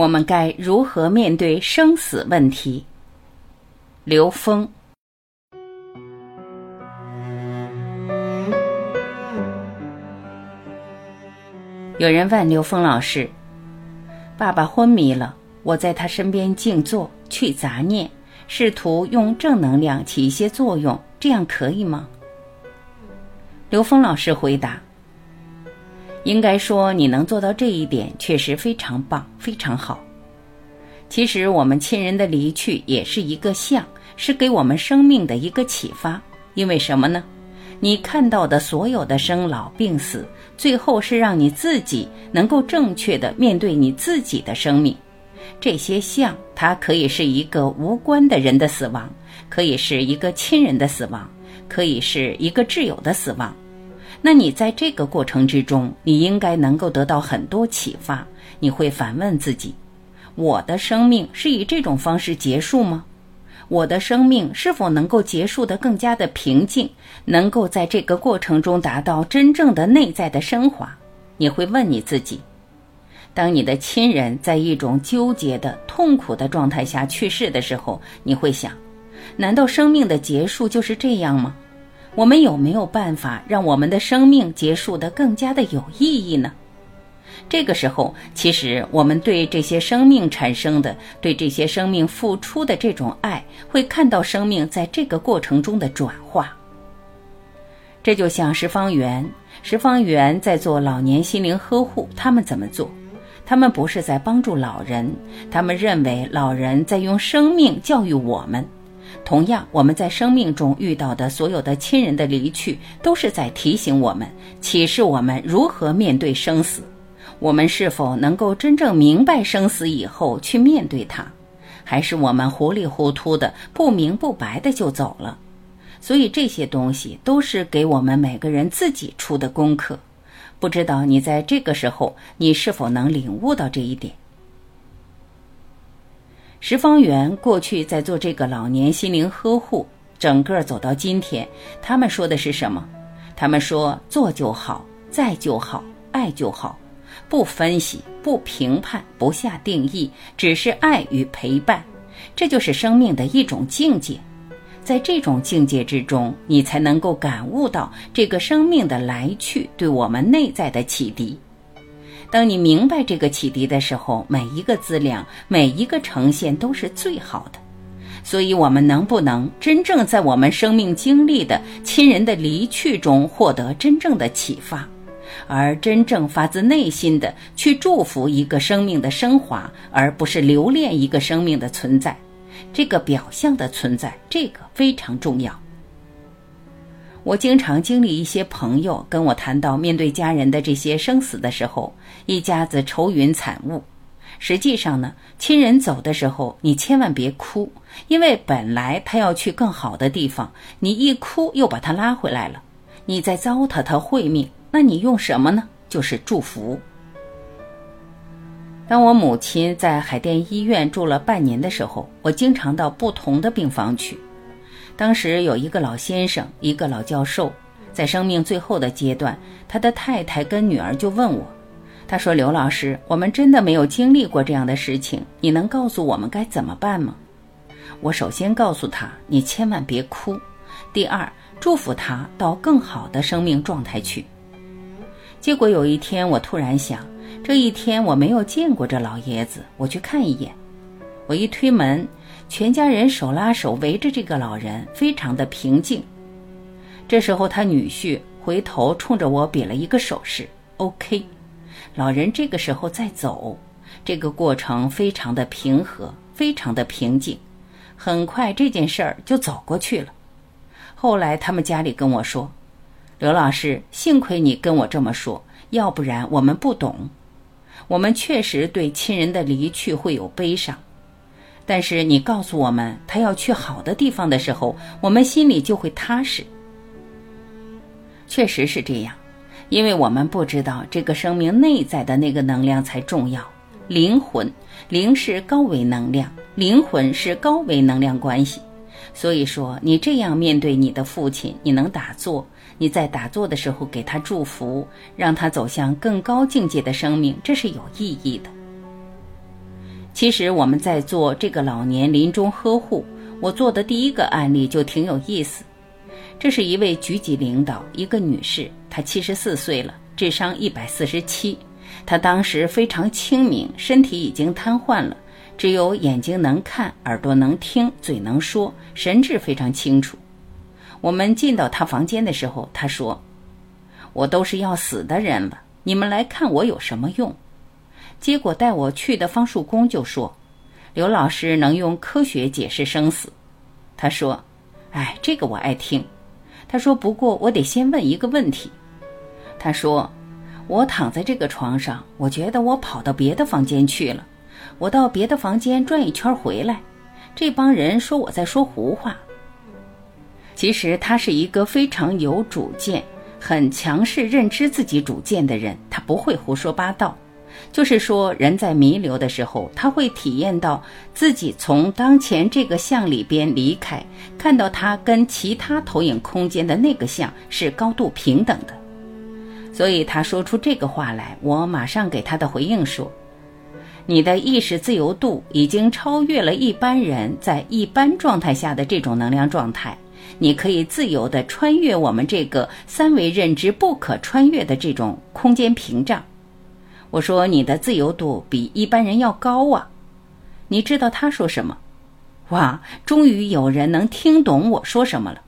我们该如何面对生死问题？刘峰。有人问刘峰老师：“爸爸昏迷了，我在他身边静坐，去杂念，试图用正能量起一些作用，这样可以吗？”刘峰老师回答。应该说，你能做到这一点，确实非常棒，非常好。其实，我们亲人的离去也是一个相，是给我们生命的一个启发。因为什么呢？你看到的所有的生老病死，最后是让你自己能够正确的面对你自己的生命。这些相，它可以是一个无关的人的死亡，可以是一个亲人的死亡，可以是一个挚友的死亡。那你在这个过程之中，你应该能够得到很多启发。你会反问自己：我的生命是以这种方式结束吗？我的生命是否能够结束得更加的平静？能够在这个过程中达到真正的内在的升华？你会问你自己：当你的亲人在一种纠结的、痛苦的状态下去世的时候，你会想：难道生命的结束就是这样吗？我们有没有办法让我们的生命结束得更加的有意义呢？这个时候，其实我们对这些生命产生的、对这些生命付出的这种爱，会看到生命在这个过程中的转化。这就像石方圆、石方圆在做老年心灵呵护，他们怎么做？他们不是在帮助老人，他们认为老人在用生命教育我们。同样，我们在生命中遇到的所有的亲人的离去，都是在提醒我们、启示我们如何面对生死。我们是否能够真正明白生死以后去面对它，还是我们糊里糊涂的、不明不白的就走了？所以这些东西都是给我们每个人自己出的功课。不知道你在这个时候，你是否能领悟到这一点？石方圆过去在做这个老年心灵呵护，整个走到今天，他们说的是什么？他们说做就好，在就好，爱就好，不分析，不评判，不下定义，只是爱与陪伴，这就是生命的一种境界。在这种境界之中，你才能够感悟到这个生命的来去对我们内在的启迪。当你明白这个启迪的时候，每一个资粮，每一个呈现都是最好的。所以，我们能不能真正在我们生命经历的亲人的离去中获得真正的启发，而真正发自内心的去祝福一个生命的升华，而不是留恋一个生命的存在，这个表象的存在，这个非常重要。我经常经历一些朋友跟我谈到面对家人的这些生死的时候，一家子愁云惨雾。实际上呢，亲人走的时候，你千万别哭，因为本来他要去更好的地方，你一哭又把他拉回来了，你在糟蹋他慧命。那你用什么呢？就是祝福。当我母亲在海淀医院住了半年的时候，我经常到不同的病房去。当时有一个老先生，一个老教授，在生命最后的阶段，他的太太跟女儿就问我，他说：“刘老师，我们真的没有经历过这样的事情，你能告诉我们该怎么办吗？”我首先告诉他：“你千万别哭。”第二，祝福他到更好的生命状态去。结果有一天，我突然想，这一天我没有见过这老爷子，我去看一眼。我一推门。全家人手拉手围着这个老人，非常的平静。这时候，他女婿回头冲着我比了一个手势，OK。老人这个时候在走，这个过程非常的平和，非常的平静。很快这件事儿就走过去了。后来他们家里跟我说：“刘老师，幸亏你跟我这么说，要不然我们不懂。我们确实对亲人的离去会有悲伤。”但是你告诉我们他要去好的地方的时候，我们心里就会踏实。确实是这样，因为我们不知道这个生命内在的那个能量才重要。灵魂，灵是高维能量，灵魂是高维能量关系。所以说，你这样面对你的父亲，你能打坐，你在打坐的时候给他祝福，让他走向更高境界的生命，这是有意义的。其实我们在做这个老年临终呵护，我做的第一个案例就挺有意思。这是一位局级领导，一个女士，她七十四岁了，智商一百四十七。她当时非常清明，身体已经瘫痪了，只有眼睛能看，耳朵能听，嘴能说，神志非常清楚。我们进到她房间的时候，她说：“我都是要死的人了，你们来看我有什么用？”结果带我去的方树公就说：“刘老师能用科学解释生死。”他说：“哎，这个我爱听。”他说：“不过我得先问一个问题。”他说。我躺在这个床上，我觉得我跑到别的房间去了。我到别的房间转一圈回来，这帮人说我在说胡话。其实他是一个非常有主见、很强势认知自己主见的人，他不会胡说八道。就是说，人在弥留的时候，他会体验到自己从当前这个像里边离开，看到他跟其他投影空间的那个像是高度平等的。所以他说出这个话来，我马上给他的回应说：“你的意识自由度已经超越了一般人在一般状态下的这种能量状态，你可以自由地穿越我们这个三维认知不可穿越的这种空间屏障。”我说：“你的自由度比一般人要高啊！”你知道他说什么？哇，终于有人能听懂我说什么了。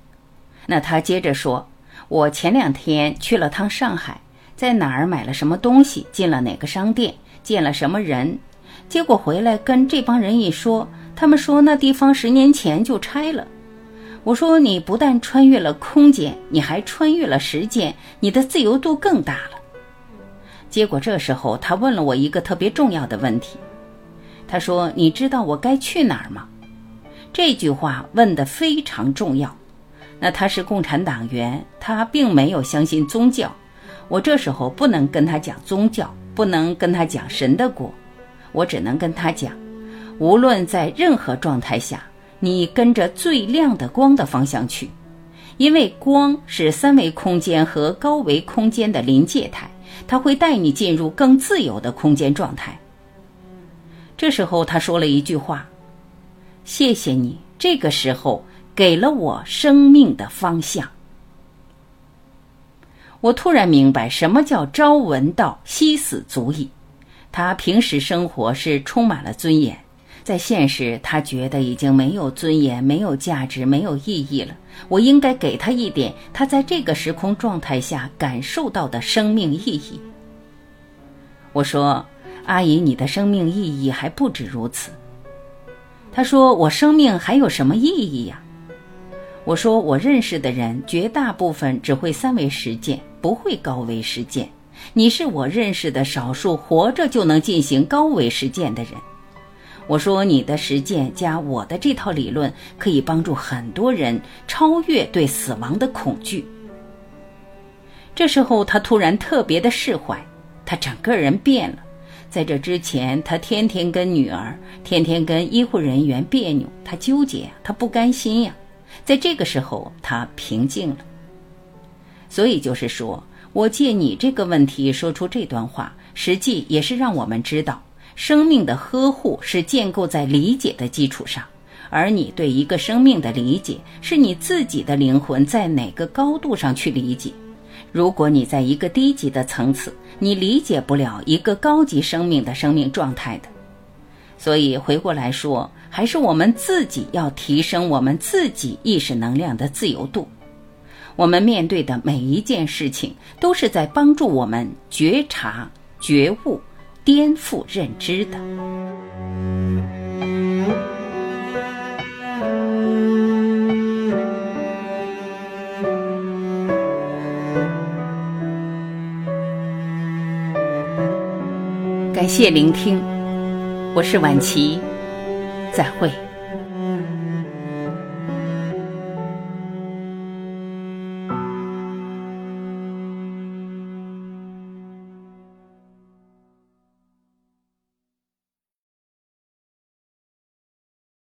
那他接着说。我前两天去了趟上海，在哪儿买了什么东西，进了哪个商店，见了什么人，结果回来跟这帮人一说，他们说那地方十年前就拆了。我说你不但穿越了空间，你还穿越了时间，你的自由度更大了。结果这时候他问了我一个特别重要的问题，他说：“你知道我该去哪儿吗？”这句话问得非常重要。那他是共产党员，他并没有相信宗教。我这时候不能跟他讲宗教，不能跟他讲神的果，我只能跟他讲，无论在任何状态下，你跟着最亮的光的方向去，因为光是三维空间和高维空间的临界态，它会带你进入更自由的空间状态。这时候他说了一句话：“谢谢你。”这个时候。给了我生命的方向。我突然明白什么叫朝闻道，夕死足矣。他平时生活是充满了尊严，在现实他觉得已经没有尊严、没有价值、没有意义了。我应该给他一点他在这个时空状态下感受到的生命意义。我说：“阿姨，你的生命意义还不止如此。”他说：“我生命还有什么意义呀？”我说，我认识的人绝大部分只会三维实践，不会高维实践。你是我认识的少数活着就能进行高维实践的人。我说，你的实践加我的这套理论，可以帮助很多人超越对死亡的恐惧。这时候，他突然特别的释怀，他整个人变了。在这之前，他天天跟女儿，天天跟医护人员别扭，他纠结，他不甘心呀。在这个时候，他平静了。所以就是说，我借你这个问题说出这段话，实际也是让我们知道，生命的呵护是建构在理解的基础上，而你对一个生命的理解，是你自己的灵魂在哪个高度上去理解。如果你在一个低级的层次，你理解不了一个高级生命的生命状态的。所以回过来说。还是我们自己要提升我们自己意识能量的自由度。我们面对的每一件事情，都是在帮助我们觉察、觉悟、颠覆认知的。感谢聆听，我是晚琪。再会。